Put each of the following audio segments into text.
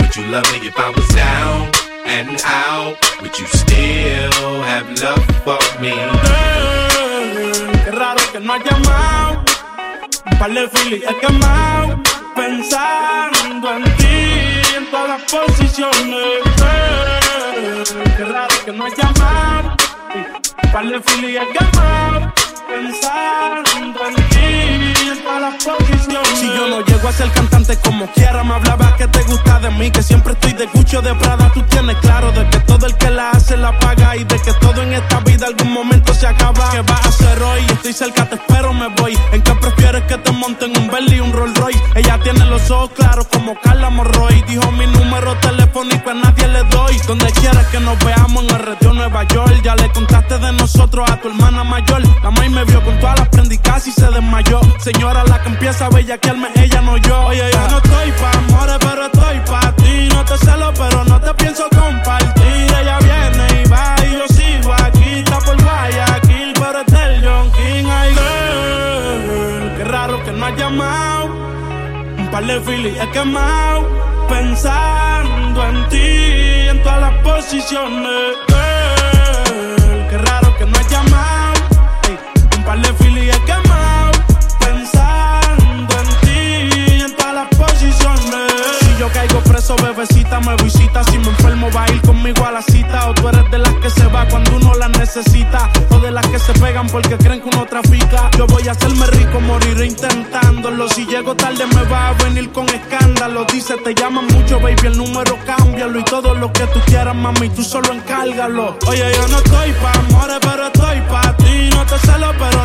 Would you love me if I was down and out? Would you still have love for me? Qué raro que no has llamado. Un de filis he quemado. Pensando en ti en todas las posiciones. Eh, Qué raro que no has llamado. Un par de filis he quemado. Pensando en ti en todas las posiciones. Llego a cantante como quiera, me hablaba que te gusta de mí. Que siempre estoy de Gucci o de Prada. Tú tienes claro de que todo el que la hace la paga. Y de que todo en esta vida algún momento se acaba. ¿Qué vas a hacer hoy? Estoy cerca, te espero, te monten un Bentley y un Rolls Royce? Ella tiene los ojos claros como Carla Morroy. Dijo mi número telefónico a nadie le doy. Donde quieras que nos veamos en el retiro Nueva York. Ya le contaste de nosotros a tu hermana mayor. La maíz me vio con todas las prendas y casi se desmayó. Señora, la que empieza a bellaquearme, ella no yo. Oye, yo no estoy pa' amores, pero estoy pa' ti. No te celo, pero no te pienso compartir. De filis he quemado. Pensando en ti en todas las posiciones. Qué raro que no has llamado. Un par de filis he quemado. Pensando en ti en todas las posiciones. Si yo caigo preso, bebecita, me visita. Si me enfermo, va a ir conmigo a la cita. O tú eres de las que se va cuando uno la necesita. Pegan porque creen que uno trafica. Yo voy a hacerme rico, moriré intentándolo. Si llego tarde, me va a venir con escándalo. Dice, te llaman mucho, baby, el número cámbialo. Y todo lo que tú quieras, mami, tú solo encárgalo. Oye, yo no estoy pa' amores, pero estoy pa' ti. No te celo, pero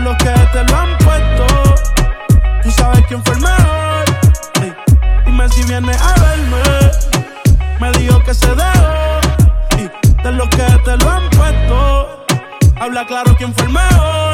los que te lo han puesto. Tú sabes quién fue el mejor. Ey, dime si vienes a verme. Me dijo que se dejó y de los que te lo han puesto. Habla claro quién fue el mejor.